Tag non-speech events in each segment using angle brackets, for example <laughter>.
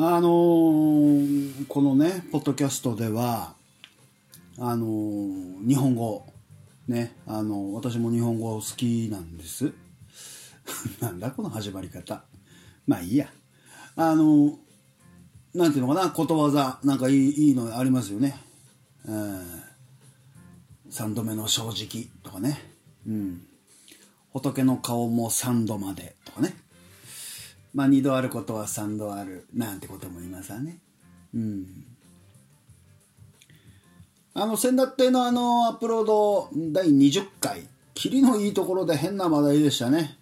あのーこのねポッドキャストではあのー日本語ねあの私も日本語好きなんです。<laughs> なんだこの始まり方。まあいいや。あのなんていうのかなことわざなんかいいいいのありますよね。うん三度目の正直とかね。うん。仏の顔も三度までとかね。まあ二度あることは三度あるなんてことも言いますわね。うん。あの先だってのあのアップロード第20回。キリのいいところで変な話題でしたね。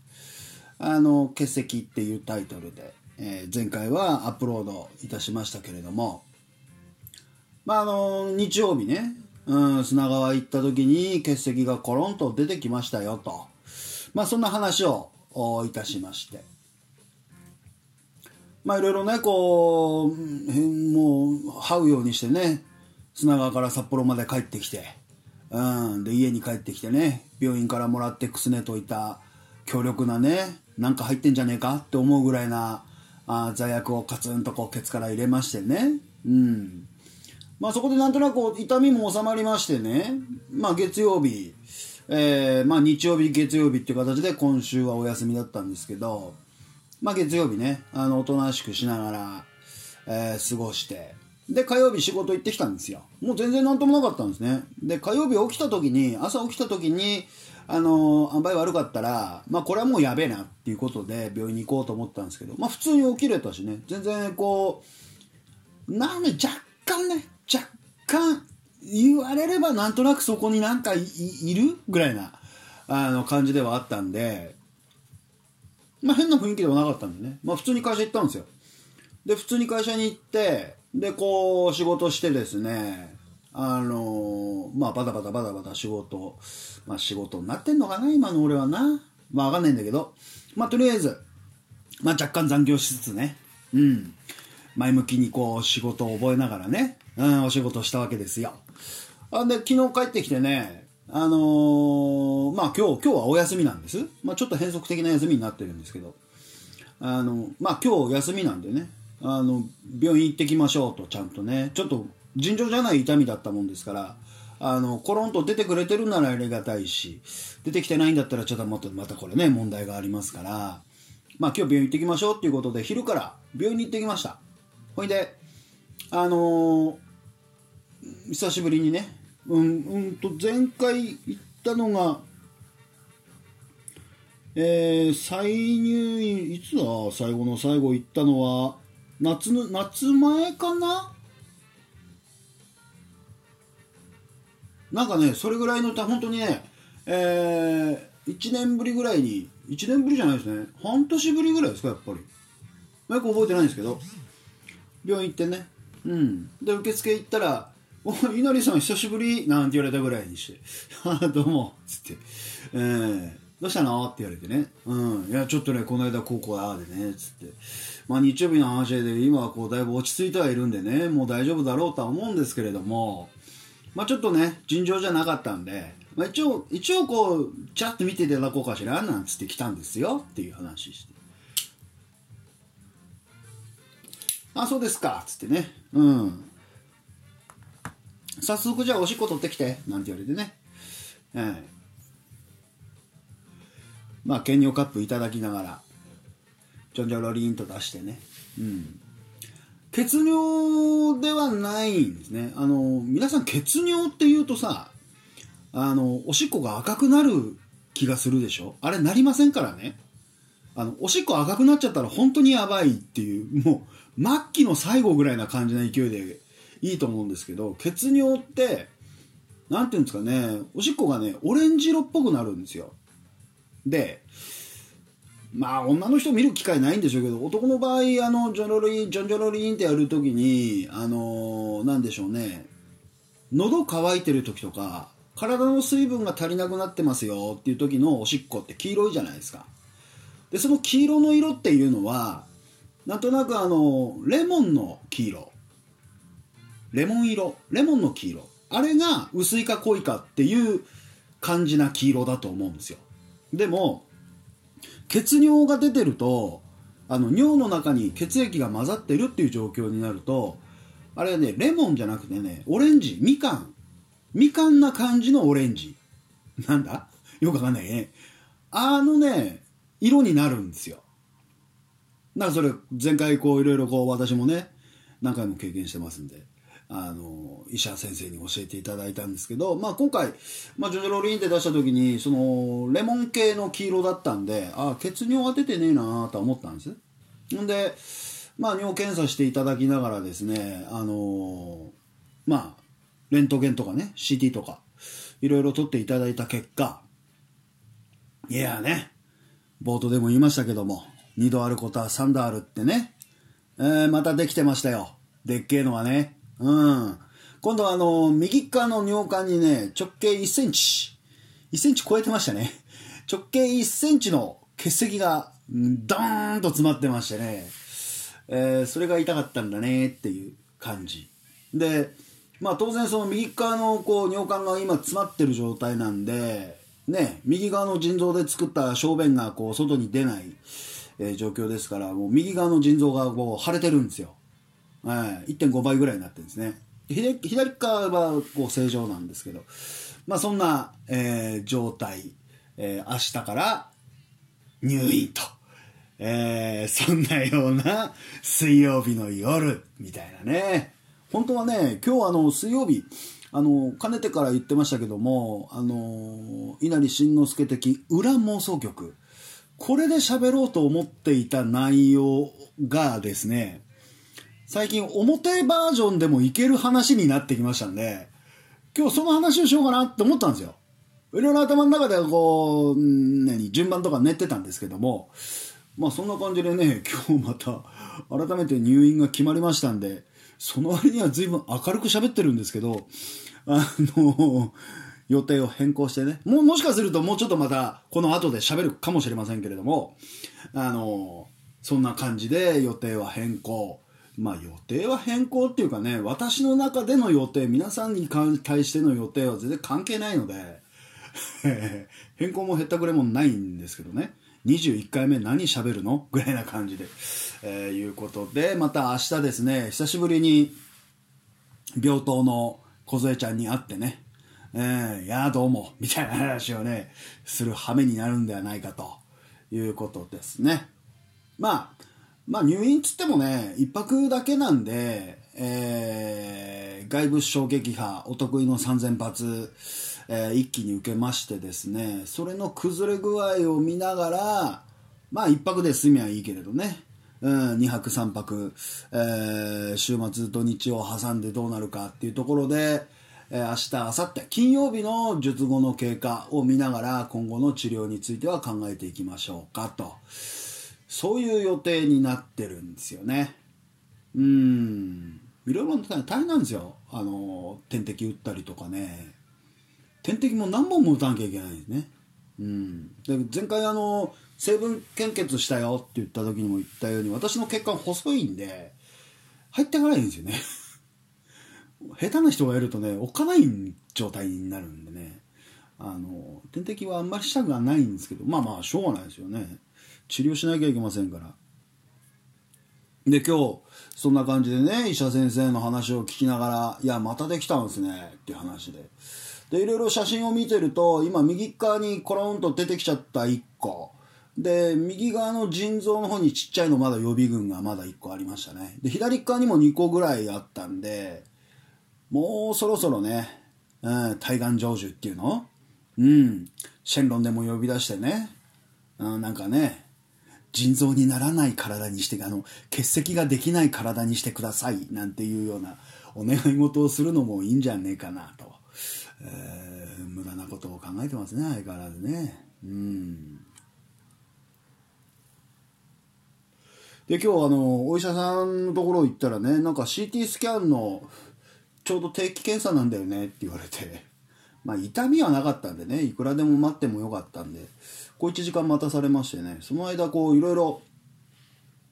あの欠席っていうタイトルで、えー前回はアップロードいたしましたけれども。まああの日曜日ね、うん、砂川行った時に欠席がコロンと出てきましたよと。まあそんな話をいたしまして。まあいろいろねこうもう這うようにしてね砂川から札幌まで帰ってきて、うん、で家に帰ってきてね病院からもらってくすねといた強力なねなんか入ってんじゃねえかって思うぐらいなあ罪悪をカツンとこうケツから入れましてね。うん。まあそこでなんとなく痛みも収まりましてね。まあ月曜日えーまあ日曜日月曜日っていう形で今週はお休みだったんですけどまあ月曜日ねあのおとなしくしながら、えー過ごして。で火曜日仕事行ってきたんですよ。もう全然なんともなかったんですね。で火曜日起きた時に朝起きた時にあの塩梅悪かったらまあこれはもうやべえなっていうことで病院に行こうと思ったんですけどまあ普通に起きれたしね。全然こうなんで若干ね若干言われればなんとなくそこになんかいいるぐらいなあの感じではあったんでまあ変な雰囲気ではなかったんでね。まあ普通に会社行ったんですよ。で普通に会社に行ってでこう仕事してですねあのまあバタバタバタバタ仕事まあ仕事になってんのかな今の俺はな。まあわかんないんだけど。まあとりあえずまあ若干残業しつつね。うん。前向きにこう仕事を覚えながらね、うん、お仕事したわけですよ。あで昨日帰ってきてねあのーまあ今日今日はお休みなんです、まあ、ちょっと変則的な休みになってるんですけど。あのまあ今日休みなんでね。あの病院行ってきましょうとちゃんとね。ちょっと尋常じゃない痛みだったもんですから。あのコロンと出てくれてるならありがたいし出てきてないんだったらちょっとまたまたこれね問題がありますから。まあ今日病院行ってきましょうっていうことで昼から病院に行ってきました。ほいであのー久しぶりにねうんうんと前回行ったのがえー、再入院いつだ？最後の最後行ったのは夏の夏前かな？なんかねそれぐらいの本当にねえー、1年ぶりぐらいに1年ぶりじゃないですね。半年ぶりぐらいですかやっぱり。よく覚えてないんですけど。病院行ってね。うん。で受付行ったら「おい稲荷さん久しぶり」なんて言われたぐらいにして「<laughs> ああどうも」っつって「えー、どうしたの?」って言われてね「うん。いやちょっとねこの間こうこうあでね」つって。まあ日曜日の話で今はこうだいぶ落ち着いてはいるんでね。もう大丈夫だろうとは思うんですけれども。まあちょっとね尋常じゃなかったんで、まあ、一応一応こうちゃっと見ていただこうかしらなんつって来たんですよ。っていう話して。あそうですか。つってね。うん。早速じゃあおしっこ取ってきて。なんて言われてね。ええまあ検尿カップいただきながら。ちょんちょろりんと出してね。うん。血尿ではないんですね。あの皆さん血尿っていうとさあのおしっこが赤くなる気がするでしょ。あれなりませんからね。あのおしっこ赤くなっちゃったら本当にやばいっていうもう末期の最後ぐらいな感じの勢いでいいと思うんですけど血尿ってなんていうんですかねおしっこがねオレンジ色っぽくなるんですよ。でまあ女の人見る機会ないんでしょうけど男の場合あのジョロリンジョンジョロリンってやるときにあのなんでしょうね喉乾いてる時とか体の水分が足りなくなってますよっていう時のおしっこって黄色いじゃないですか。でその黄色の色っていうのはなんとなくあのレモンの黄色。レモン色レモンの黄色。あれが薄いか濃いかっていう感じな黄色だと思うんですよ。でも血尿が出てるとあの尿の中に血液が混ざってるっていう状況になるとあれはねレモンじゃなくてねオレンジみかん。みかんな感じのオレンジ。なんだ？よくわかんないね。あのね色になるんですよ。なんかそれ前回こういろいろこう私もね何回も経験してますんで。あの医者先生に教えていただいたんですけど、まあ、今回、まあ、ジョジョロリンって出した時にそのレモン系の黄色だったんでああ血尿は出てねえなと思ったんです。んで、まあ、尿検査していただきながらですねあのまあレントゲンとかね CT とかいろいろ取っていただいた結果いやね冒頭でも言いましたけども2度あることは3度あるってね、えー、またできてましたよ。でっけえのはねうん。今度はあの、右側の尿管にね、直径1センチ、1センチ超えてましたね。<laughs> 直径1センチの結石が、ドーンと詰まってましてね、えー、それが痛かったんだねっていう感じ。で、まあ当然その右側のこう尿管が今詰まってる状態なんで、ね、右側の腎臓で作った小便がこう外に出ない、えー、状況ですから、もう右側の腎臓がこう腫れてるんですよ。はい、1.5倍ぐらいになってるんですね。左左側はこう正常なんですけど、まあ、そんな、えー、状態、えー、明日から入院と、えー、そんなような水曜日の夜。みたいなね。本当はね今日あの水曜日あのかねてから言ってましたけどもあの稲荷慎之介的裏妄想曲。これで喋ろうと思っていた内容がですね最近表バージョンでもいける話になってきましたんで、今日その話をしようかなって思ったんですよ。いろいろ頭の中でこう、何、順番とか練ってたんですけども、まあそんな感じでね、今日また改めて入院が決まりましたんで、その割には随分明るく喋ってるんですけど、あの、予定を変更してね、ももしかするともうちょっとまたこの後で喋るかもしれませんけれども、あの、そんな感じで予定は変更。まあ予定は変更っていうかね、私の中での予定、皆さんに対しての予定は全然関係ないので、<laughs> 変更もへったくれもないんですけどね。21回目何喋るの？ぐらいな感じで、えー、いうことで、また明日ですね、久しぶりに病棟の梢ちゃんに会ってね、えー、いやどうも、みたいな話をね、する羽目になるんではないかということですね。まあ、まあ入院つってもね、一泊だけなんで、えー、外部衝撃波、お得意の3000発、えー、一気に受けましてですね、それの崩れ具合を見ながら、まあ一泊で済みはいいけれどね、うん、2泊3泊、えー、週末土日を挟んでどうなるかっていうところで、えー、明日、明後日、金曜日の術後の経過を見ながら今後の治療については考えていきましょうかと。そういう予定になってるんですよね。うん。いろいろ大変なんですよ。あの、点滴打ったりとかね。点滴も何本も打たなきゃいけないんですね。うん。で、前回あの、成分献血したよって言った時にも言ったように、私の血管細いんで、入っていかないんですよね。<laughs> 下手な人がいるとね、置かない状態になるんでね。あの、点滴はあんまりしたくはないんですけど、まあまあ、しょうがないですよね。治療しなきゃいけませんから。で、今日、そんな感じでね、医者先生の話を聞きながら、いや、またできたんですね、っていう話で。で、いろいろ写真を見てると、今、右側にコロンと出てきちゃった1個。で、右側の腎臓の方にちっちゃいのまだ予備軍がまだ1個ありましたね。で、左側にも2個ぐらいあったんで、もうそろそろね、うん、対岸成就っていうの？うん、シェンロンでも呼び出してね、うん、なんかね、腎臓にならない体にしてあの結石ができない体にしてくださいなんていうようなお願い事をするのもいいんじゃねえかなと、えー、無駄なことを考えてますね相変わらずね。うん。で今日あのお医者さんのところ行ったらねなんか CT スキャンのちょうど定期検査なんだよねって言われて。まあ痛みはなかったんでねいくらでも待ってもよかったんで。こう1時間待たされましてねその間こういろいろ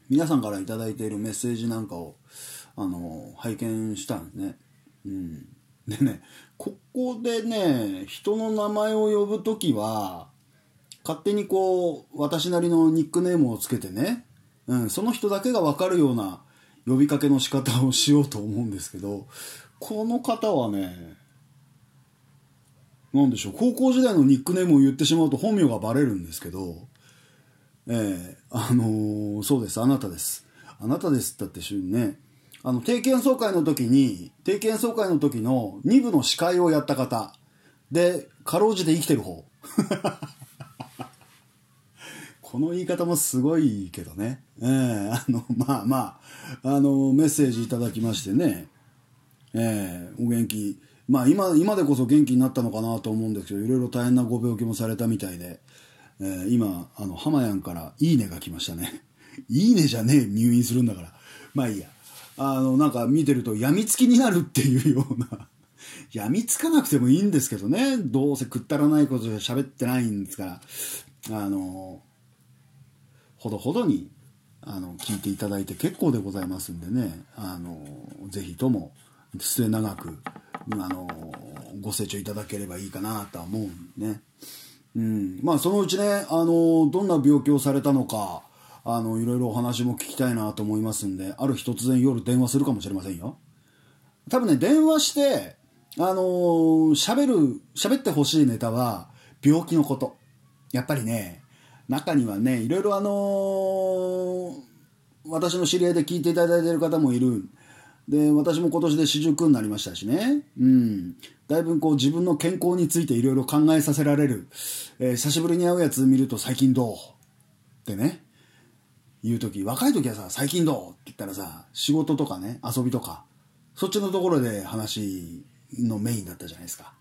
皆さんから頂いているメッセージなんかをあの拝見したんですね。うん、でねここでね人の名前を呼ぶ時は勝手にこう私なりのニックネームをつけてねうん、その人だけが分かるような呼びかけの仕方をしようと思うんですけど、この方はね、なんでしょう、高校時代のニックネームを言ってしまうと本名がバレるんですけど、ええー、あのー、そうです、あなたです。あなたですって言ってね、あの、定期演奏会の時に、定期演奏会の時の2部の司会をやった方、で、かろうじて生きてる方。<laughs> この言い方もすごいけどね。ええー、あの、まあまあ、あの、メッセージいただきましてね、ええ、お元気。まあ今、今でこそ元気になったのかなと思うんですけど、いろいろ大変なご病気もされたみたいで、えー、今、あの、浜やんからいいねが来ましたね。<laughs> いいねじゃねえ、入院するんだから。まあいいや。あの、なんか見てると病みつきになるっていうような。<laughs> 病みつかなくてもいいんですけどね。どうせくったらないことで喋ってないんですから。あの、ほどほどに、あの、聞いていただいて結構でございますんでね。あの、ぜひとも、末永く、あの、ご清聴いただければいいかなとは思うんね。うん。まあ、そのうちね、あの、どんな病気をされたのか、あの、いろいろお話も聞きたいなと思いますんで、ある日突然夜電話するかもしれませんよ。多分ね、電話して、あの喋る、喋ってほしいネタは、病気のこと。やっぱりね、中にはね、いろいろあのー、私の知り合いで聞いていただいている方もいる。で、私も今年で四十九になりましたしね。うん。だいぶこう自分の健康についていろいろ考えさせられる。えー、久しぶりに会うやつ見ると最近どうってね。言う時、若い時はさ、最近どうって言ったらさ、仕事とかね、遊びとか、そっちのところで話のメインだったじゃないですか。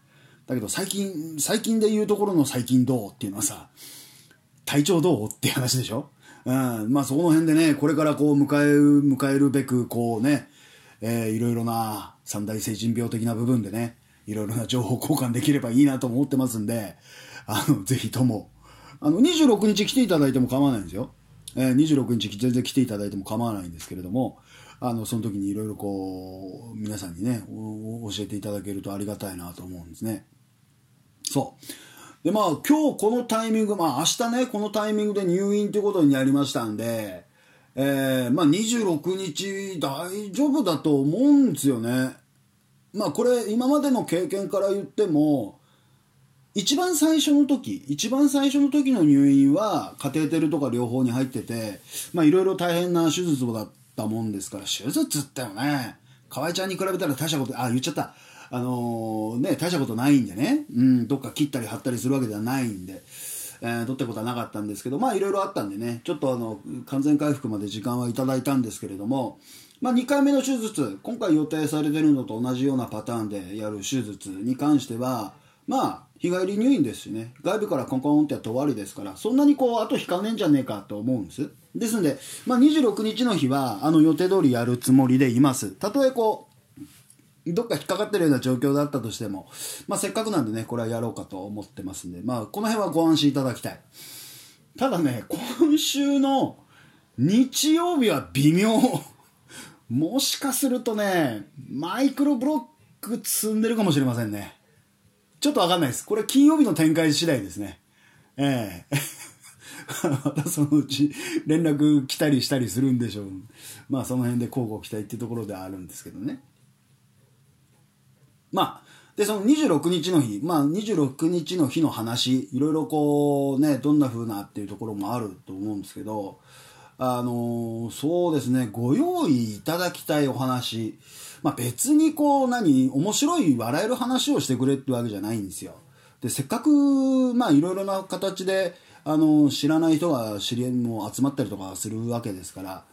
だけど最近、最近で言うところの最近どうっていうのはさ、体調どうって話でしょ？うん。まあそこの辺でね、これからこう迎える、迎えるべく、こうね、えー、いろいろな三大成人病的な部分でね、いろいろな情報交換できればいいなと思ってますんで、あの、ぜひとも、あの、26日来ていただいても構わないんですよ。えー、26日全然来ていただいても構わないんですけれども、あの、その時にいろいろこう、皆さんにね、教えていただけるとありがたいなと思うんですね。そう。で、まあ、今日このタイミング、まあ、明日ね、このタイミングで入院ということになりましたんで、えー、まあ、26日大丈夫だと思うんですよね。まあ、これ、今までの経験から言っても、一番最初の時、一番最初の時の入院は、カテーテルとか両方に入ってて、まあいろいろ大変な手術だったもんですから、手術ってよね、河合ちゃんに比べたら大したこと、あ、言っちゃった。あのー、ね、大したことないんでね、うん、どっか切ったり貼ったりするわけではないんで、えー、取ったことはなかったんですけど、まあいろいろあったんでね、ちょっとあの、完全回復まで時間はいただいたんですけれども、まあ2回目の手術、今回予定されてるのと同じようなパターンでやる手術に関しては、まあ、日帰り入院ですしね、外部からコンコンってやって終わりですから、そんなにこう、あと引かねえんじゃねえかと思うんです。ですので、まあ、26日の日は、あの予定通りやるつもりでいます。たとえこう、どっか引っかかってるような状況だったとしても、まあ、せっかくなんでね、これはやろうかと思ってますんで、まあ、この辺はご安心いただきたい。ただね、今週の日曜日は微妙。<laughs> もしかするとね、マイクロブロック積んでるかもしれませんね。ちょっとわかんないです。これ金曜日の展開次第ですね。ええ <laughs> またそのうち連絡来たりしたりするんでしょう。まあその辺で交互期待っていうところではあるんですけどね。まあ、で、その26日の日、まあ26日の日の話、いろいろこうね、どんな風なっていうところもあると思うんですけど、あのー、そうですね、ご用意いただきたいお話、まあ、別にこう何面白い笑える話をしてくれってわけじゃないんですよ。でせっかくまあいろいろな形であの知らない人が知り合いも集まったりとかするわけですから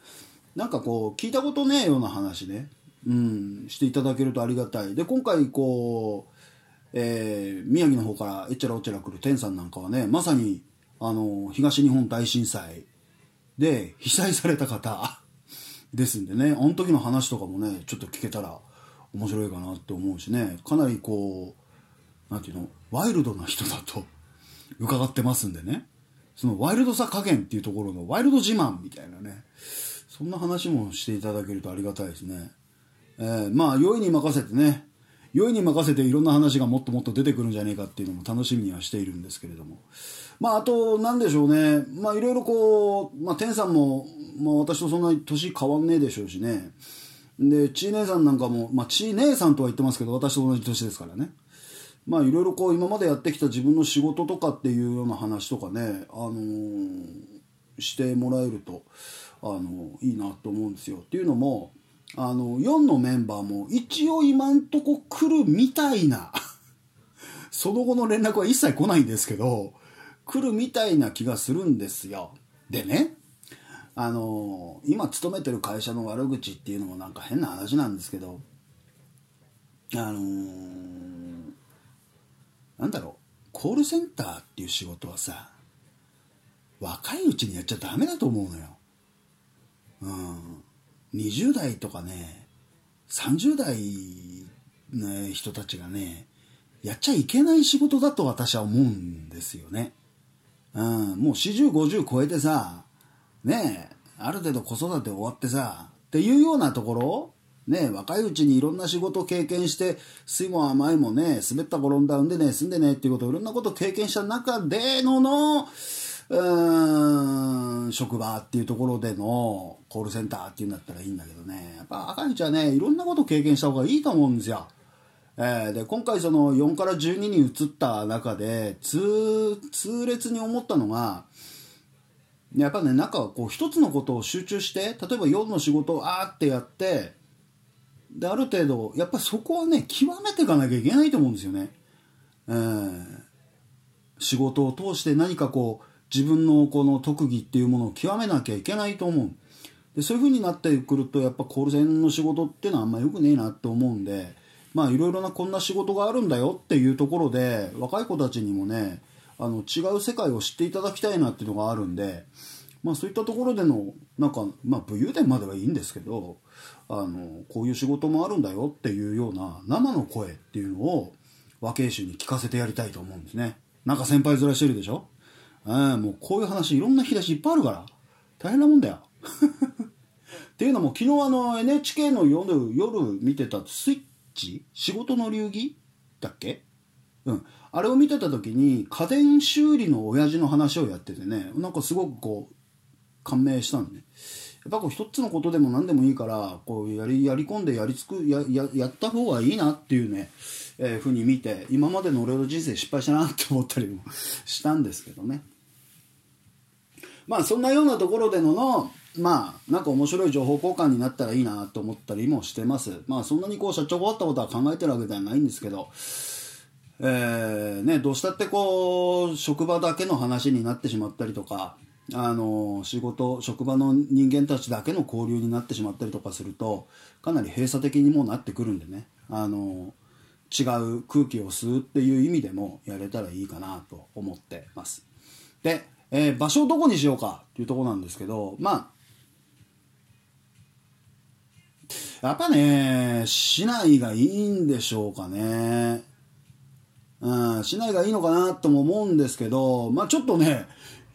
なんかこう聞いたことねえような話ね、うん、していただけるとありがたいで今回こう、えー、宮城の方からえっちゃらおっちゃら来る天さんなんかはねまさにあの東日本大震災で被災された方 <laughs> ですんでね、あの時の話とかもね、ちょっと聞けたら面白いかなって思うしね、かなりこう、なんていうの、ワイルドな人だと <laughs> 伺ってますんでね、そのワイルドさ加減っていうところのワイルド自慢みたいなね、そんな話もしていただけるとありがたいですね。えー、まあ、良いに任せてね、良いに任せていろんな話がもっともっと出てくるんじゃねえかっていうのも楽しみにはしているんですけれども。まあ、あと、なんでしょうね。まあ、いろいろこう、まあ、天さんもまあ、私とそんなに年変わんねえでしょうしねでちい姉さんなんかも、まあ、ちい姉さんとは言ってますけど私と同じ年ですからねまあいろいろこう今までやってきた自分の仕事とかっていうような話とかね、あのー、してもらえると、あのー、いいなと思うんですよ。っていうのもあの4のメンバーも一応今んとこ来るみたいな <laughs> その後の連絡は一切来ないんですけど来るみたいな気がするんですよ。でねあの、今勤めてる会社の悪口っていうのもなんか変な話なんですけどあのー、なんだろうコールセンターっていう仕事はさ若いうちにやっちゃダメだと思うのよ。うん20代とかね30代の人たちがねやっちゃいけない仕事だと私は思うんですよね。うん、もう40、50超えてさ、ねある程度子育て終わってさ、っていうようなところ、ね若いうちにいろんな仕事を経験して、酸いも甘いもね、滑った転んだんでね、住んでねっていうこといろんなこと経験した中でのの、うん、職場っていうところでのコールセンターっていうんだったらいいんだけどね、やっぱ赤いうちはね、いろんなこと経験した方がいいと思うんですよ。えー、で今回その4から12に移った中で痛痛烈に思ったのがやっぱねなんかこう一つのことを集中して例えば4の仕事をあーってやってである程度やっぱそこはね極めていかなきゃいけないと思うんですよね。えー、仕事を通して何かこう自分のこの特技っていうものを極めなきゃいけないと思う。でそういう風になってくるとやっぱコールセンの仕事っていうのはあんま良くねえなって思うんでまあいろいろなこんな仕事があるんだよっていうところで若い子たちにもねあの違う世界を知っていただきたいなっていうのがあるんで、まあ、そういったところでのなんか、まあ、武勇伝まではいいんですけどあのこういう仕事もあるんだよっていうような生の声っていうのを和慶衆に聞かせてやりたいと思うんですねなんか先輩面してるでしょ？あもうこういう話いろんな引き出しいっぱいあるから。大変なもんだよ。<laughs> っていうのも昨日あの NHK の夜夜見てたスイッチ？仕事の流儀？だっけ？うん。あれを見てた時に家電修理の親父の話をやっててね。なんかすごくこう感銘したんで、ね、やっぱこう一つのことでも何でもいいからこうやりやり込んでやりつくやややった方がいいなっていうね、えー、ふうに見て今までの俺の人生失敗したなって思ったりもしたんですけどね。まあそんなようなところでののまあなんか面白い情報交換になったらいいなと思ったりもしてます。まあそんなにこう社長があったことは考えてるわけではないんですけど。えー、ねどうしたってこう職場だけの話になってしまったりとかあの仕事職場の人間たちだけの交流になってしまったりとかするとかなり閉鎖的にもなってくるんでね。あの違う空気を吸うっていう意味でもやれたらいいかなと思ってます。で、えー、場所をどこにしようかっていうとこなんですけどまあやっぱね市内がいいんでしょうかねうん市内がいいのかなとも思うんですけどまあちょっとね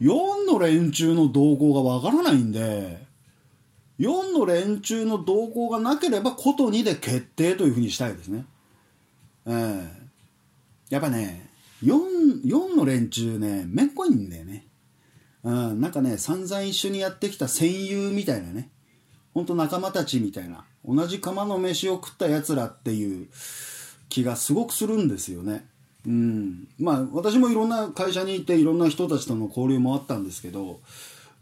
4の連中の動向がわからないんで、4の連中の動向がなければ、こと2で決定というふうにしたいですね。えー、やっぱね、4, 4の連中ね、めんこいんだよね。うん、なんかね、散々一緒にやってきた戦友みたいなね、ほんと仲間たちみたいな、同じ釜の飯を食った奴らっていう気がすごくするんですよね。うん、まあ私もいろんな会社にいていろんな人たちとの交流もあったんですけど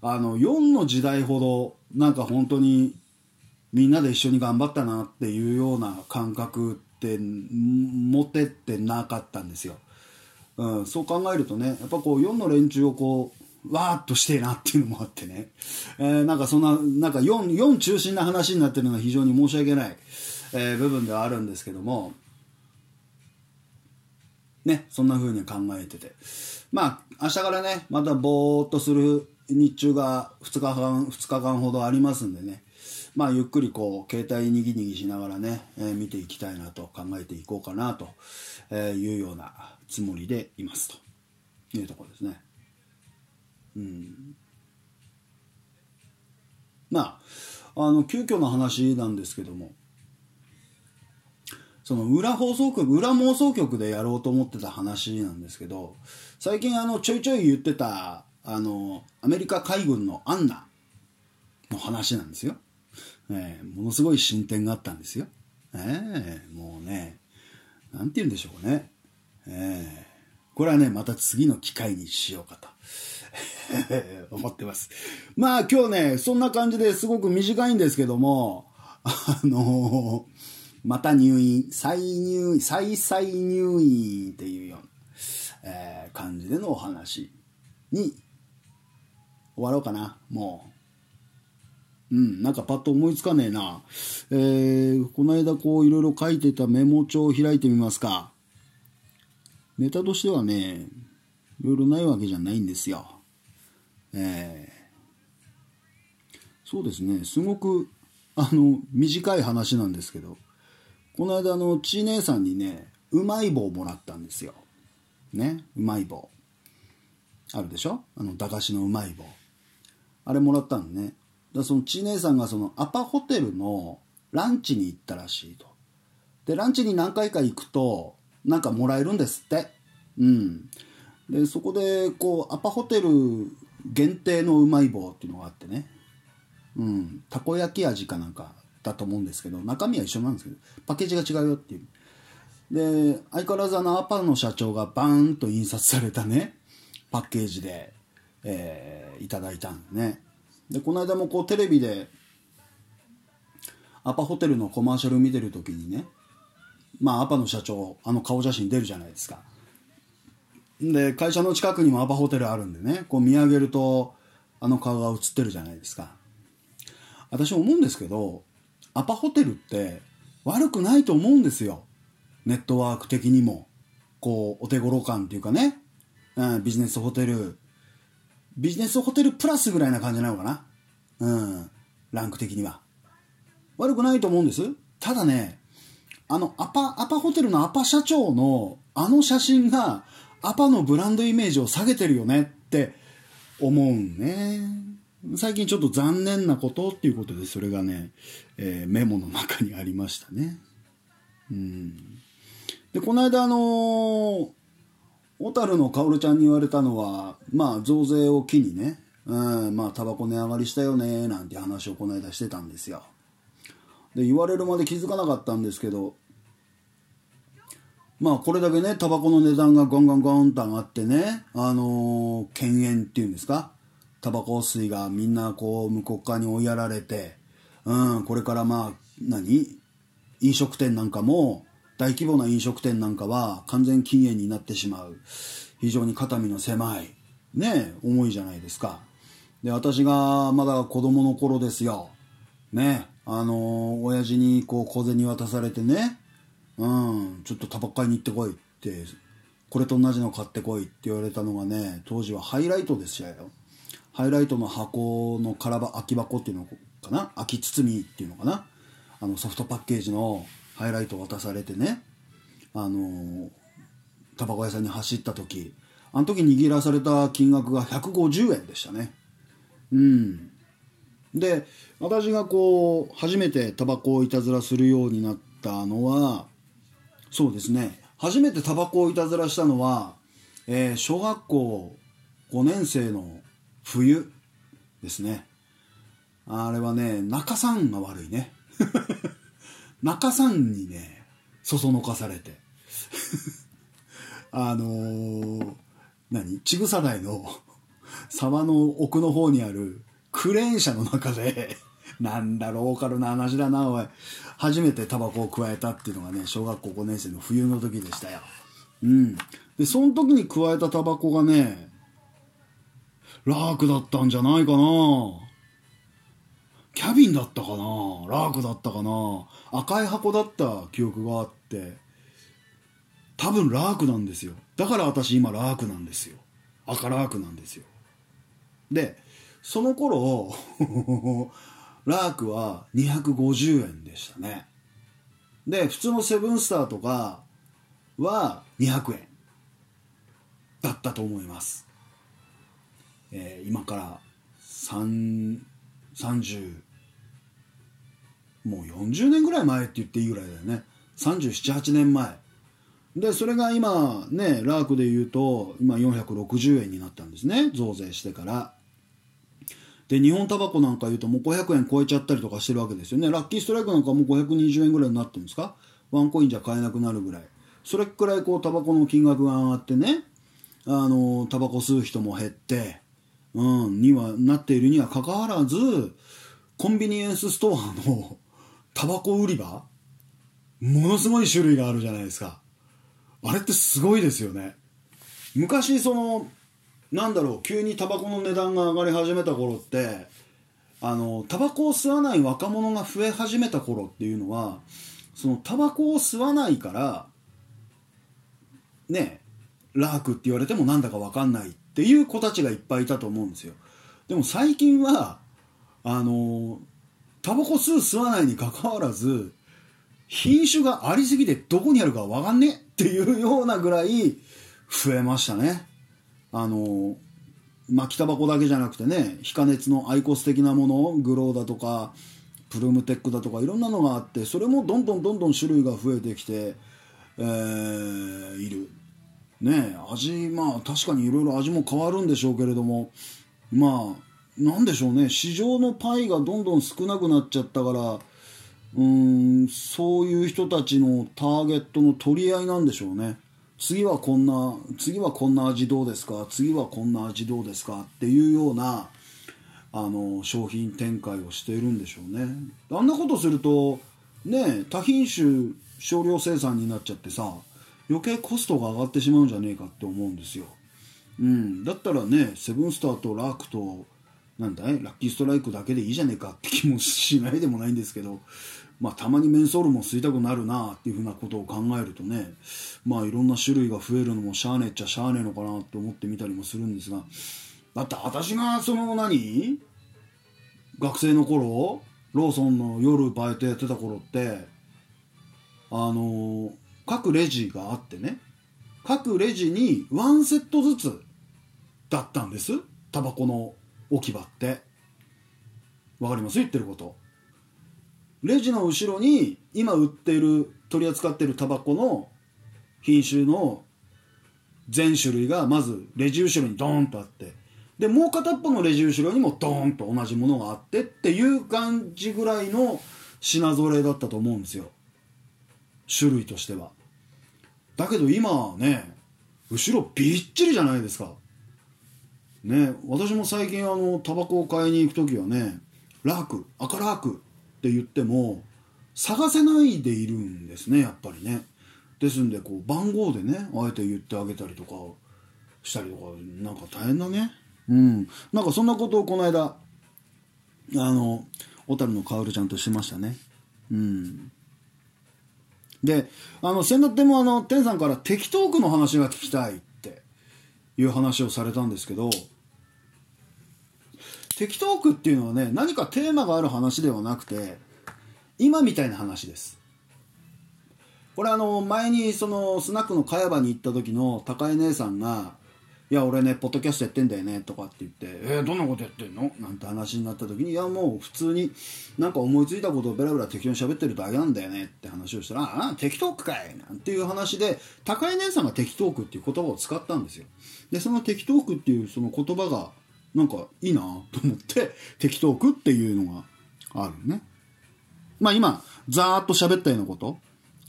あの4の時代ほどなんか本当にみんなで一緒に頑張ったなっていうような感覚って持てってなかったんですよ、うん、そう考えるとねやっぱこう4の連中をこうわーっとしてえなっていうのもあってね、えー、なんかそんななんか 4, 4中心な話になってるのは非常に申し訳ない、えー、部分ではあるんですけどもね、そんな風に考えてて。まあ、明日からね、またぼーっとする日中が2日間、2日間ほどありますんでね、まあ、ゆっくりこう、携帯にぎにぎしながらね、えー、見ていきたいなと考えていこうかなというようなつもりでいますというところですね。うん。まあ、あの、急遽の話なんですけども、その裏放送局裏妄想局でやろうと思ってた話なんですけど最近あのちょいちょい言ってたあのアメリカ海軍のアンナの話なんですよ。えー、ものすごい進展があったんですよ。えー、もうね、なんて言うんでしょうね。えー、これはね、また次の機会にしようかと。<laughs> 思ってます。まあ今日ね、そんな感じですごく短いんですけども、あのー、また入院、再入院、再々入院っていうような、えー、感じでのお話に終わろうかな、もう。うん、なんかパッと思いつかねえな。えー、この間こういろいろ書いてたメモ帳を開いてみますか。ネタとしてはね、いろいろないわけじゃないんですよ。えー、そうですね、すごく、あの、短い話なんですけど、この間、あの、ちい姉さんにね、うまい棒もらったんですよ。ね、うまい棒。あるでしょ？あの、駄菓子のうまい棒。あれもらったのね。だそのちい姉さんがそのアパホテルのランチに行ったらしいと。で、ランチに何回か行くと、なんかもらえるんですって。うん。で、そこで、こう、アパホテル限定のうまい棒っていうのがあってね。うん。たこ焼き味かなんかだと思うんですけど、中身は一緒なんですけど、パッケージが違うよっていう。で、相変わらずあのアパの社長がバーンと印刷されたね、パッケージで、えー、いただいたんでね。で、この間もこうテレビで、アパホテルのコマーシャル見てる時にね、まあアパの社長、あの顔写真出るじゃないですか。で、会社の近くにもアパホテルあるんでね、こう見上げると、あの顔が映ってるじゃないですか。私思うんですけど、アパホテルって悪くないと思うんですよ。ネットワーク的にも。こう、お手頃感っていうかね。うん、ビジネスホテル。ビジネスホテルプラスぐらいな感じなのかな。うん、ランク的には。悪くないと思うんです。ただね、あの、アパ、アパホテルのアパ社長のあの写真が、アパのブランドイメージを下げてるよねって思うね。最近ちょっと残念なことっていうことで、それがね、えー、メモの中にありましたね。うん。で、この間あのー、小樽の薫ちゃんに言われたのは、まあ、増税を機にね、うん、まあ、タバコ値上がりしたよね、なんて話をこの間してたんですよ。で、言われるまで気づかなかったんですけど、まあこれだけね、タバコの値段がガンガンガンと上がってね、あのー、犬猿っていうんですか、タバコ吸いがみんなこう向こう側に追いやられて、うん、これからまあ、何？飲食店なんかも、大規模な飲食店なんかは完全禁煙になってしまう。非常に肩身の狭い、ね、思いじゃないですか。で、私がまだ子供の頃ですよ。ね、あのー、親父にこう小銭渡されてね、うん、ちょっとタバコ買いに行ってこいって、これと同じの買ってこいって言われたのがね、当時はハイライトでしたよ。ハイライトの箱の空ば空き箱っていうのかな？空き包みっていうのかな？あのソフトパッケージのハイライト渡されてね、あのタバコ屋さんに走った時、あの時握らされた金額が150円でしたね。うん。で、私がこう、初めてタバコをいたずらするようになったのは、そうですね。初めてタバコをいたずらしたのは、えー、小学校5年生の冬ですね。あれはね中さんが悪いね。<laughs> 中さんにねそそのかされて。<laughs> あのー、何？ちぐさ台の <laughs> 沢の奥の方にあるクレーン車の中でなんだローカルな話だなおい。初めてタバコを加えたっていうのがね、小学校5年生の冬の時でしたよ。うん。で、その時に加えたタバコがね、ラークだったんじゃないかなキャビンだったかなラークだったかな赤い箱だった記憶があって、多分ラークなんですよ。だから私今ラークなんですよ。赤ラークなんですよ。で、その頃 <laughs> ラークは250円でしたね。で、普通のセブンスターとかは200円だったと思います。えー、今から3、30、もう40年ぐらい前って言っていいぐらいだよね。37、8年前。で、それが今ね、ラークで言うと、今460円になったんですね。増税してから。で日本タバコなんか言うともう500円超えちゃったりとかしてるわけですよね。ラッキーストライクなんかもう520円ぐらいになってるんですか？ワンコインじゃ買えなくなるぐらい。それくらいこうタバコの金額が上がってねあのタバコ吸う人も減ってうんにはなっているにはかかわらずコンビニエンスストアの <laughs> タバコ売り場ものすごい種類があるじゃないですか。あれってすごいですよね。昔そのなんだろう急にタバコの値段が上がり始めた頃ってあのタバコを吸わない若者が増え始めた頃っていうのはそのタバコを吸わないからねラークって言われてもなんだか分かんないっていう子たちがいっぱいいたと思うんですよ。でも最近はあのタバコ吸う吸わないにかかわらず品種がありすぎてどこにあるか分かんねえっていうようなぐらい増えましたね。あの巻きタバコだけじゃなくてね非加熱のアイコス的なものグローだとかプルームテックだとかいろんなのがあってそれもどんどんどんどん種類が増えてきて、えー、いる。ね味まあ確かにいろいろ味も変わるんでしょうけれどもまあなんでしょうね。市場のパイがどんどん少なくなっちゃったからうんそういう人たちのターゲットの取り合いなんでしょうね。次はこんな次はこんな味どうですか？次はこんな味どうですか？っていうようなあの商品展開をしているんでしょうね。あんなことするとね多品種少量生産になっちゃってさ余計コストが上がってしまうんじゃねえかって思うんですよ、うん、だったらねセブンスターとラークとなんだい？ラッキーストライクだけでいいじゃねえかって気もしないでもないんですけどまあ、たまにメンソールも吸いたくなるなっていうふうなことを考えるとねまあいろんな種類が増えるのもしゃあねえっちゃしゃあねえのかなって思ってみたりもするんですがだって私がその何学生の頃ローソンの夜バイトやってた頃ってあの各レジがあってね各レジにワンセットずつだったんですタバコの置き場ってわかります言ってることレジの後ろに今売ってる取り扱ってるタバコの品種の全種類がまずレジ後ろにドーンとあってでもう片っぽのレジ後ろにもドーンと同じものがあってっていう感じぐらいの品揃えだったと思うんですよ。種類としては。だけど今はね後ろびっちりじゃないですか。ね私も最近あのタバコを買いに行く時はねラーク赤ラークって言っても探せないでいるんですねやっぱりね。ですんでこう番号でねあえて言ってあげたりとかしたりとかなんか大変だね。うん。なんかそんなことをこの間あの小樽のカオルちゃんとしましたね。うん。であの先だってもあの天さんからテキトークの話が聞きたいっていう話をされたんですけどテキトークっていうのはね何かテーマがある話ではなくて今みたいな話ですこれあの前にそのスナックの茅場に行った時の高江姉さんが「いや俺ねポッドキャストやってんだよね」とかって言って「えー、どんなことやってんの?」なんて話になった時に「いやもう普通になんか思いついたことをベラベラ適当に喋ってるだけなんだよね」って話をしたら「ああテキトークかい!」なんていう話で高江姉さんがテキトークっていう言葉を使ったんですよでそのテキトークっていうその言葉がなんかいいなと思って適当くっていうのがあるね。まあ今ざーっと喋ったようなこと。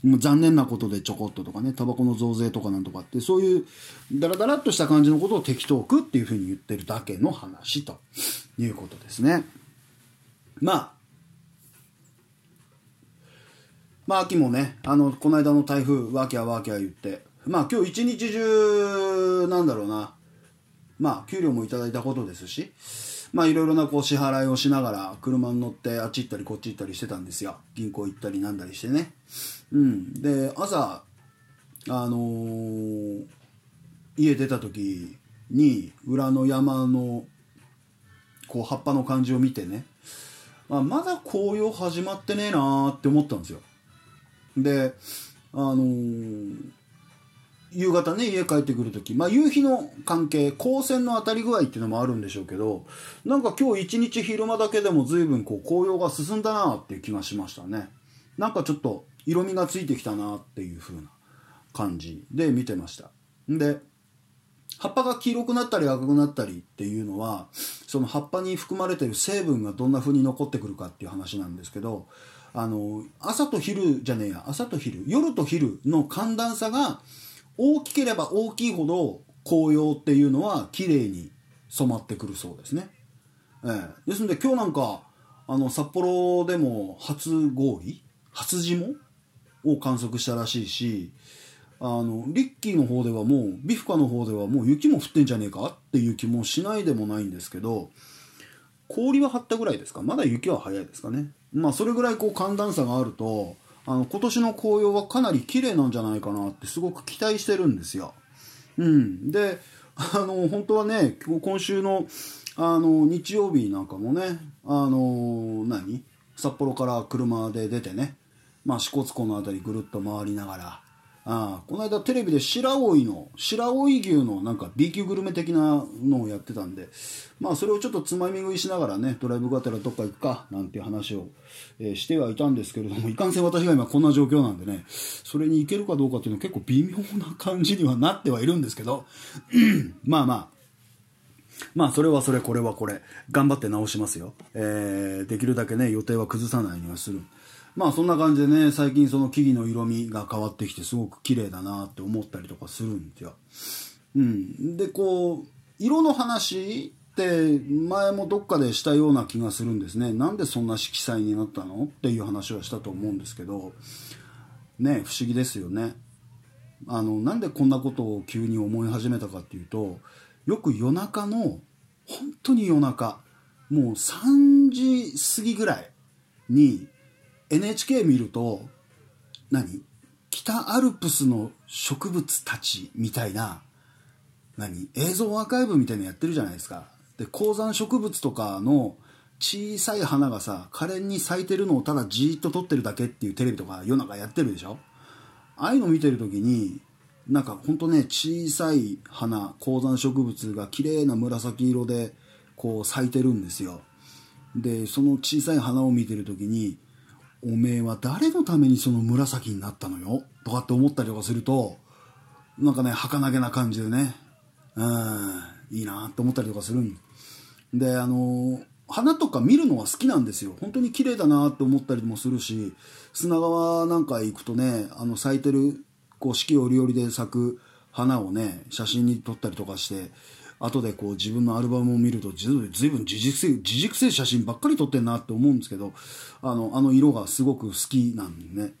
もう残念なことでちょこっととかね。タバコの増税とかなんとかってそういうダラダラっとした感じのことを適当くっていうふうに言ってるだけの話ということですね。まあ。まあ秋もねあのこの間の台風ワーキャーワキャ言って。まあ今日一日中なんだろうな。まあ給料もいただいたことですしまあいろいろなこう支払いをしながら車に乗ってあっち行ったりこっち行ったりしてたんですよ。銀行行ったりなんだりしてね。うん。で朝あのー、家出た時に裏の山のこう葉っぱの感じを見てね、まあ、まだ紅葉始まってねえなーって思ったんですよ。であのー夕方ね家帰ってくる時、まあ、夕日の関係光線の当たり具合っていうのもあるんでしょうけどなんか今日一日昼間だけでも随分こう紅葉が進んだなっていう気がしましたね。なんかちょっと色味がついてきたなっていう風な感じで見てました。で葉っぱが黄色くなったり赤くなったりっていうのはその葉っぱに含まれてる成分がどんな風に残ってくるかっていう話なんですけどあの朝と昼じゃねえや朝と昼夜と昼の寒暖差が大きければ大きいほど紅葉っていうのは綺麗に染まってくるそうですね、ええ、ですので今日なんかあの札幌でも初氷初霜を観測したらしいしあのリッキーの方ではもうビフカの方ではもう雪も降ってんじゃねえかっていう気もしないでもないんですけど氷は張ったぐらいですか？まだ雪は早いですかね。まあそれぐらいこう寒暖差があるとあの今年の紅葉はかなり綺麗なんじゃないかなってすごく期待してるんですよ。うん、であの本当はね今週のあの日曜日なんかもねあの何？札幌から車で出てね、まあ、支笏湖の辺りぐるっと回りながらあこの間テレビで白老の白老牛のなんか B 級グルメ的なのをやってたんでまあそれをちょっとつまみ食いしながらねドライブがてらどっか行くかなんて話を、えー、してはいたんですけれどもいかんせん私が今こんな状況なんでねそれに行けるかどうかっていうのは結構微妙な感じにはなってはいるんですけど <clears throat> まあまあまあそれはそれこれはこれ頑張って直しますよ、えー、できるだけね予定は崩さないようにはする。まあそんな感じでね、最近その木々の色味が変わってきてすごく綺麗だなって思ったりとかするんですよ。うん。で、こう、色の話って前もどっかでしたような気がするんですね。なんでそんな色彩になったのっていう話はしたと思うんですけど、ね、不思議ですよね。あの、なんでこんなことを急に思い始めたかっていうと、よく夜中の、本当に夜中、もう3時過ぎぐらいに NHK 見ると何？北アルプスの植物たちみたいな何？映像アーカイブみたいなのやってるじゃないですか。で高山植物とかの小さい花がさ可憐に咲いてるのをただじーっと撮ってるだけっていうテレビとか夜中やってるでしょ？ああいうの見てる時になんかほんとね小さい花高山植物が綺麗な紫色でこう咲いてるんですよ。でその小さい花を見てる時におめえは誰のためにその紫になったのよ？とかって思ったりとかすると、なんかね、儚げな感じでね、うん、いいなって思ったりとかするんで、あの、花とか見るのは好きなんですよ。本当に綺麗だなって思ったりもするし、砂川なんか行くとね、あの咲いてる、こう四季折々で咲く花をね、写真に撮ったりとかして、後でこう自分のアルバムを見るとずいぶん自軸性自軸性写真ばっかり撮ってんなって思うんですけどあのあの色がすごく好きなんでね。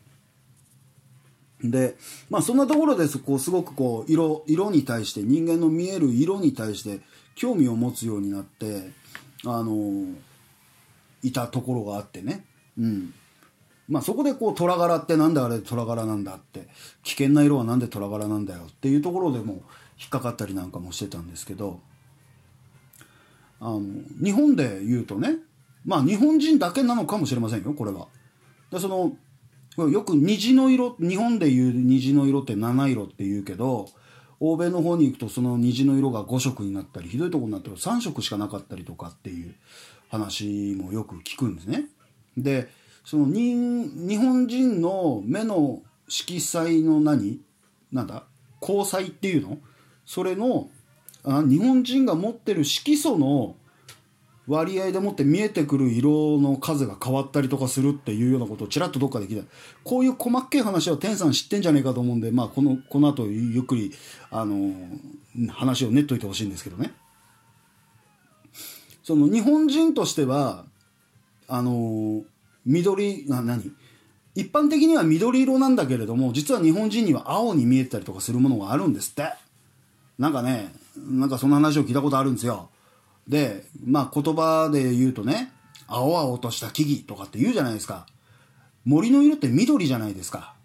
でまあそんなところですこうすごくこう色色に対して人間の見える色に対して興味を持つようになってあのいたところがあってね。うん。まあそこでこう虎柄ってなんであれ虎柄なんだって危険な色はなんで虎柄なんだよっていうところでも引っかかったりなんかもしてたんですけどあの日本で言うとねまあ日本人だけなのかもしれませんよこれは。でそのよく虹の色日本でいう虹の色って七色って言うけど欧米の方に行くとその虹の色が5色になったりひどいとこになったら3色しかなかったりとかっていう話もよく聞くんですね。でその日本人の目の色彩の何？なんだ？光彩っていうの？それのあ日本人が持ってる色素の割合でもって見えてくる色の数が変わったりとかするっていうようなことをちらっとどっかで聞いた。こういう細っけい話は天さん知ってんじゃねえかと思うんで、まあ、このこの後ゆっくりあの話を練っといてほしいんですけどね。その日本人としてはあの緑な何？一般的には緑色なんだけれども実は日本人には青に見えたりとかするものがあるんですって。なんかね、なんかそんな話を聞いたことあるんですよ。で、まあ言葉で言うとね、青々とした木々とかって言うじゃないですか。森の色って緑じゃないですか。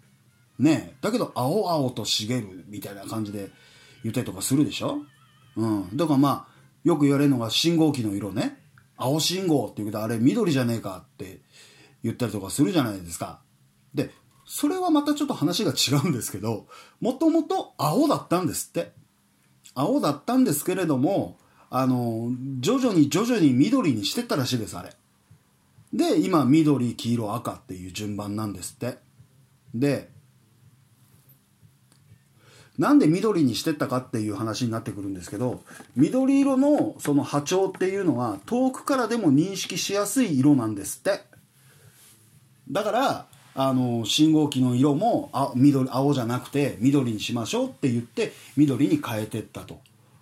ねだけど青々と茂るみたいな感じで言ったりとかするでしょうん。だからまあ、よく言われるのが信号機の色ね。青信号って言うけどあれ緑じゃねえかって言ったりとかするじゃないですか。で、それはまたちょっと話が違うんですけど、もともと青だったんですって。青だったんですけれども、あの、徐々に徐々に緑にしてったらしいです、あれ。で、今、緑、黄色、赤っていう順番なんですって。で、なんで緑にしてったかっていう話になってくるんですけど緑色のその波長っていうのは遠くからでも認識しやすい色なんですってだからあの信号機の色もあ緑青じゃなくて緑にしましょうって言って緑に変えてったと。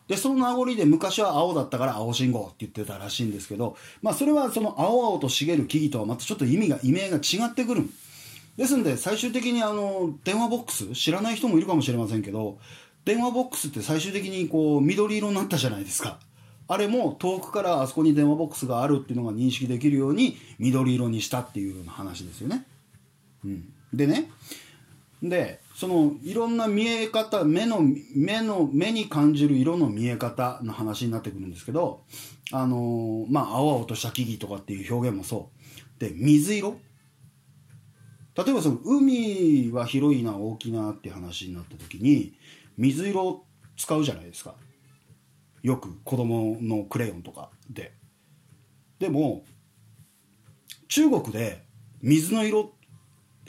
でその名残で昔は青だったから青信号って言ってたらしいんですけど、まあ、それはその青々と茂る木々とはまたちょっと意味が意味が違ってくる。ですんで最終的にあの電話ボックス知らない人もいるかもしれませんけど電話ボックスって最終的にこう緑色になったじゃないですか。あれも遠くからあそこに電話ボックスがあるっていうのが認識できるように緑色にしたっていうような話ですよね。うん、でね。でそのいろんな見え方目の目の目に感じる色の見え方の話になってくるんですけどあのまあ青々とした木々とかっていう表現もそう。で水色。例えばその海は広いな大きなって話になった時に水色使うじゃないですか。よく子供のクレヨンとかで。でも中国で水の色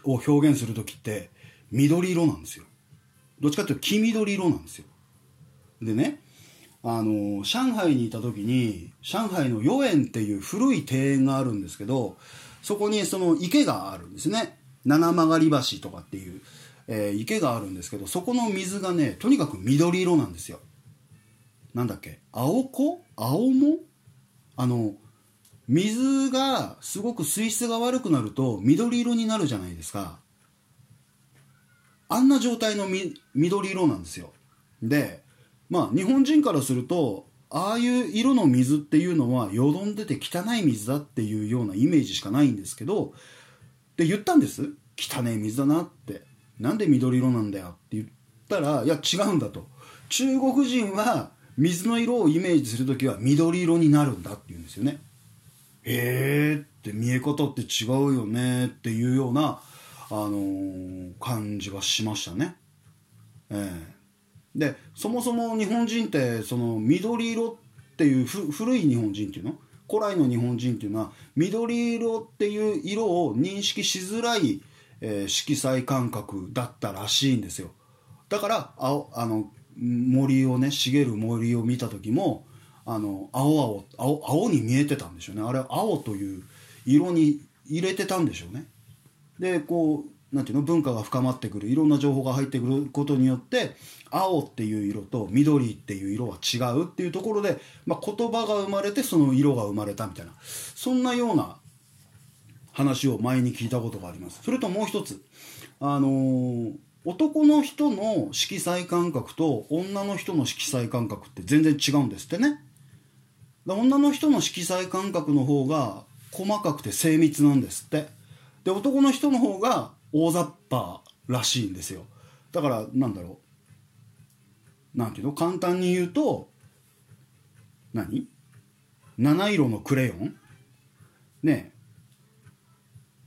を表現する時って緑色なんですよ。どっちかっていうと黄緑色なんですよ。でねあの上海にいた時に上海の豫園っていう古い庭園があるんですけどそこにその池があるんですね。七曲り橋とかっていう、えー、池があるんですけどそこの水がねとにかく緑色なんですよ。なんだっけ？青子？青も？あの水がすごく水質が悪くなると緑色になるじゃないですか。あんな状態の緑色なんですよ。でまあ日本人からするとああいう色の水っていうのはよどんでて汚い水だっていうようなイメージしかないんですけどで言ったんです。汚い水だなって。なんで緑色なんだよって言ったらいや違うんだと。中国人は水の色をイメージする時は緑色になるんだって言うんですよね。へえって見え方って違うよねっていうような、あのー、感じはしましたね。えー、でそもそも日本人ってその緑色っていう古い日本人っていうの？古来の日本人っていうのは緑色っていう色を認識しづらい、えー、色彩感覚だったらしいんですよ。だから青あの森をね茂る森を見た時もあの青々青青に見えてたんでしょうね。あれ青という色に入れてたんでしょうね。でこうなんていうの文化が深まってくるいろんな情報が入ってくることによって青っていう色と緑っていう色は違うっていうところで、まあ、言葉が生まれてその色が生まれたみたいなそんなような話を前に聞いたことがあります。それともう一つあのー、男の人の色彩感覚と女の人の色彩感覚って全然違うんですってね。女の人の色彩感覚の方が細かくて精密なんですって。で男の人の方が大雑把らしいんですよ。だからなんだろう。なんていうの？簡単に言うと何？七色のクレヨン？ね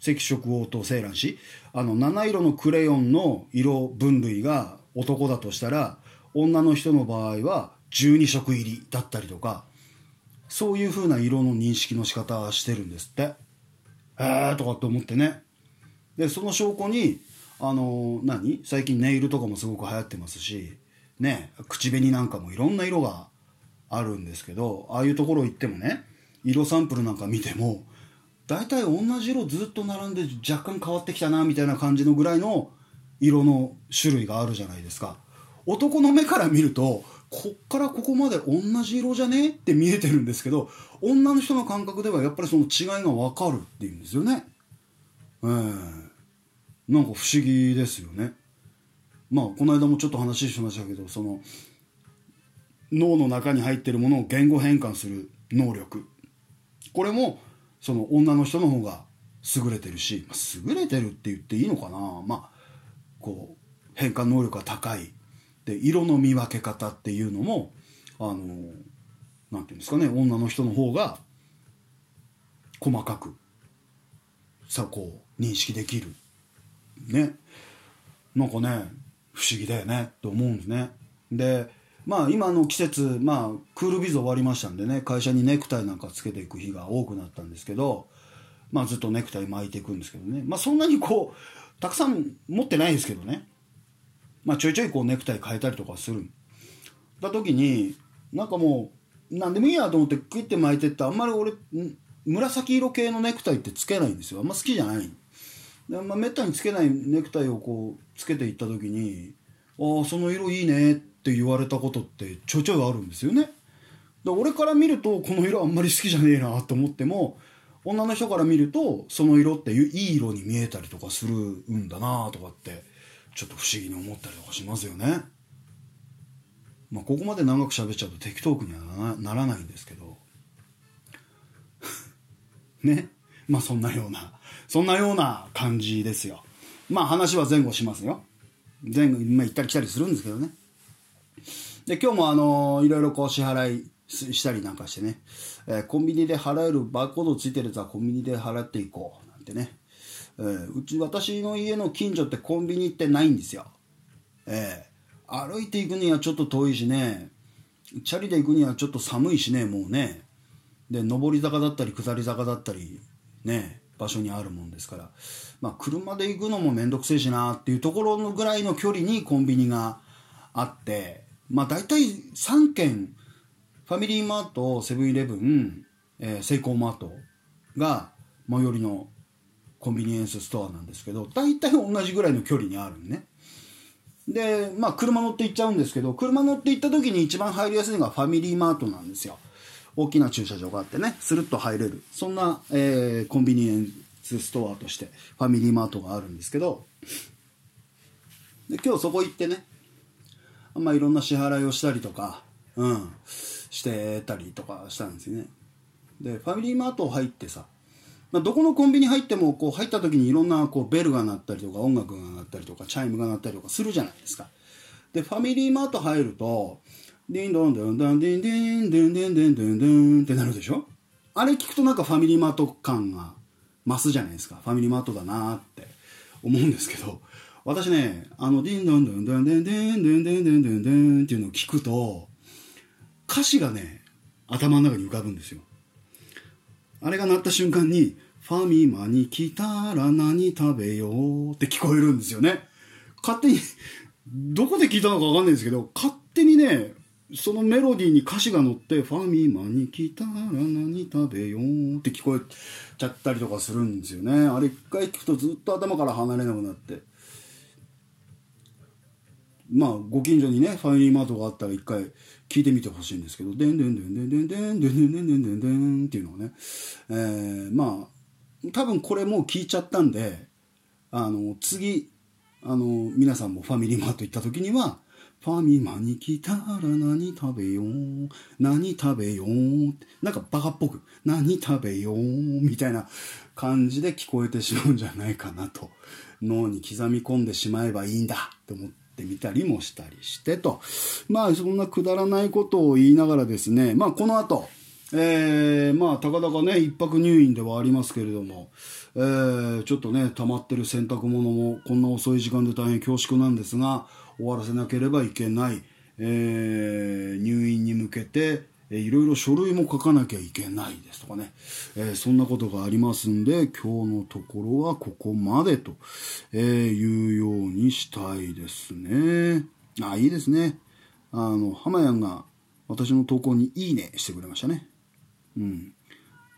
赤色応答青蘭氏あの七色のクレヨンの色分類が男だとしたら女の人の場合は12色入りだったりとかそういう風な色の認識の仕方してるんですって。えーとかって思ってね。でその証拠にあの何？最近ネイルとかもすごく流行ってますしね口紅なんかもいろんな色があるんですけどああいうところ行ってもね色サンプルなんか見ても大体同じ色ずっと並んで若干変わってきたなみたいな感じのぐらいの色の種類があるじゃないですか。男の目から見るとこっからここまで同じ色じゃね？って見えてるんですけど女の人の感覚ではやっぱりその違いが分かるっていうんですよね。ええ。ー、なんか不思議ですよね。まあこの間もちょっと話しましたけどその脳の中に入ってるものを言語変換する能力。これもその女の人の方が優れてるし、まあ、優れてるって言っていいのかな。まあこう変換能力が高い。で色の見分け方っていうのもあのなんていうんですかね女の人の方が細かくさこう認識できる。ね。なんかね不思議だよねって思うんですね。でまあ今の季節まあクールビズ終わりましたんでね会社にネクタイなんかつけていく日が多くなったんですけどまあずっとネクタイ巻いていくんですけどね。まあそんなにこうたくさん持ってないですけどね。まあ、ちょいちょいこうネクタイ変えたりとかする。だ時になんかもう何でもいいやと思ってクイッて巻いてってあんまり俺紫色系のネクタイってつけないんですよ。あんま好きじゃない。で、まあ、めったにつけないネクタイをこうつけていった時に「ああその色いいね」って言われたことってちょいちょいあるんですよね。で俺から見るとこの色あんまり好きじゃねえなと思っても女の人から見るとその色っていい色に見えたりとかするんだなとかってちょっと不思議に思ったりとかしますよね。まあここまで長く喋っちゃうと適当句にはならないんですけど <laughs> ねまあそんなようなそんなような感じですよ。まあ話は前後しますよ。前後、まあ、行ったり来たりするんですけどね。で今日もあのいろいろこう支払いしたりなんかしてね、えー、コンビニで払えるバーコードついてるやつはコンビニで払っていこうなんてね、えー、うち私の家の近所ってコンビニってないんですよ、えー、歩いていくにはちょっと遠いしね。チャリで行くにはちょっと寒いしねもうね。で上り坂だったり下り坂だったりね場所にあるもんですから、まあ、車で行くのも面倒くせえしなっていうところのぐらいの距離にコンビニがあってまあ大体3軒ファミリーマートセブンイレブン、えー、セイコーマートが最寄りのコンビニエンスストアなんですけど大体同じぐらいの距離にあるんね。でまあ車乗って行っちゃうんですけど車乗って行った時に一番入りやすいのがファミリーマートなんですよ。大きな駐車場があってねスルッと入れる。そんな、えー、コンビニエンスストアとしてファミリーマートがあるんですけど。で今日そこ行ってねまあいろんな支払いをしたりとかうんしてたりとかしたんですよね。でファミリーマート入ってさ、まあ、どこのコンビニ入ってもこう入った時にいろんなこうベルが鳴ったりとか音楽が鳴ったりとかチャイムが鳴ったりとかするじゃないですかでファミリーマート入るとディンドンドンドンディンディンデンディンディンデンデンってなるでしょあれ聞くとなんかファミリーマート感が増すじゃないですかファミリーマートだなって思うんですけど私ねあのディンドンドンドンデンディンディンディンディンデンデンっていうのを聞くと歌詞がね、頭の中に浮かぶんですよ。あれが鳴った瞬間に、ファミマに来たら何食べようって聞こえるんですよね。勝手に、どこで聞いたのかわかんないんですけど、勝手にね、そのメロディーに歌詞が乗って、ファミマに来たら何食べようって聞こえちゃったりとかするんですよね。あれ一回聞くとずっと頭から離れなくなって。まあ、ご近所にね、ファミリーマートがあったら一回聞いてみてほしいんですけど、でんでんでんでんでんでんでんでんでんでんでんっていうのをね、えー、まあ、多分これもう聞いちゃったんで、あの、次、あの、皆さんもファミリーマート行った時には、ファミマに来たら何食べよう？何食べよう？なんかバカっぽく、何食べよう？みたいな感じで聞こえてしまうんじゃないかなと。脳に刻み込んでしまえばいいんだって思って、ってみたりもしたりしてと。まあ、そんなくだらないことを言いながらですね、まあ、この後、えー、まあ、たかだかね、一泊入院ではありますけれども、えー、ちょっとね、溜まってる洗濯物も、こんな遅い時間で大変恐縮なんですが、終わらせなければいけない、えー、入院に向けて、えいろいろ書類も書かなきゃいけないですとかね、えー、そんなことがありますんで、今日のところはここまでと、えいうようにしたいですね。あ、いいですね。あの、浜やんが私の投稿にいいねしてくれましたね。うん。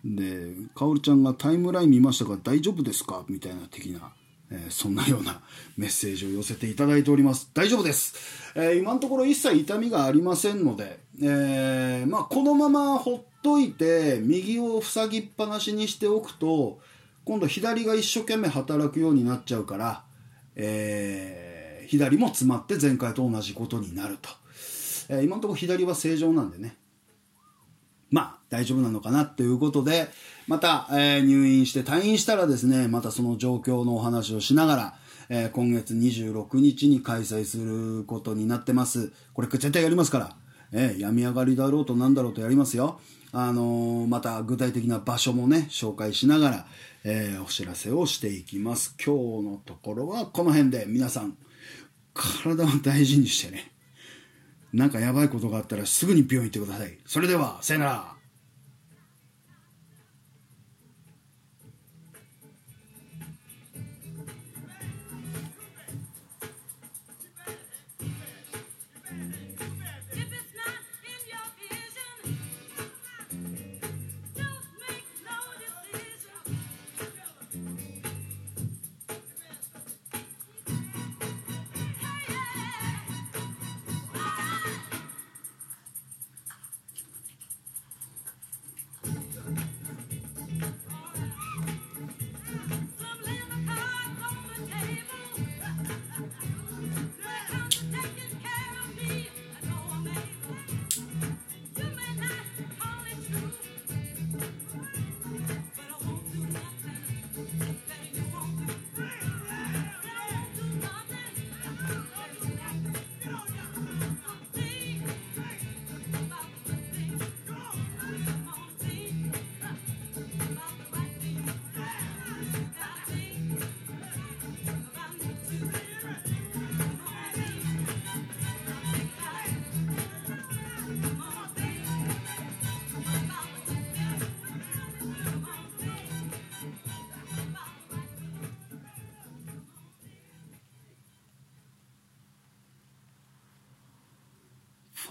で、かおるちゃんがタイムライン見ましたが大丈夫ですか？みたいな的なえー、そんなようなメッセージを寄せていただいております。大丈夫です。えー、今のところ一切痛みがありませんので、えー、まあ、このままほっといて、右を塞ぎっぱなしにしておくと、今度左が一生懸命働くようになっちゃうから、え左も詰まって前回と同じことになると。え今のところ左は正常なんでね。まあ、大丈夫なのかなっていうことで、また、えー、入院して退院したらですね、またその状況のお話をしながら、えー、今月26日に開催することになってます。これ絶対やりますから、えー、病み上がりだろうとなんだろうとやりますよ。あのー、また具体的な場所もね、紹介しながら、えー、お知らせをしていきます。今日のところはこの辺で皆さん、体を大事にしてね、なんかやばいことがあったらすぐに病院行ってください。それでは、さよなら。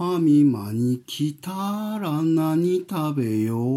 ァミマに来たら何食べよう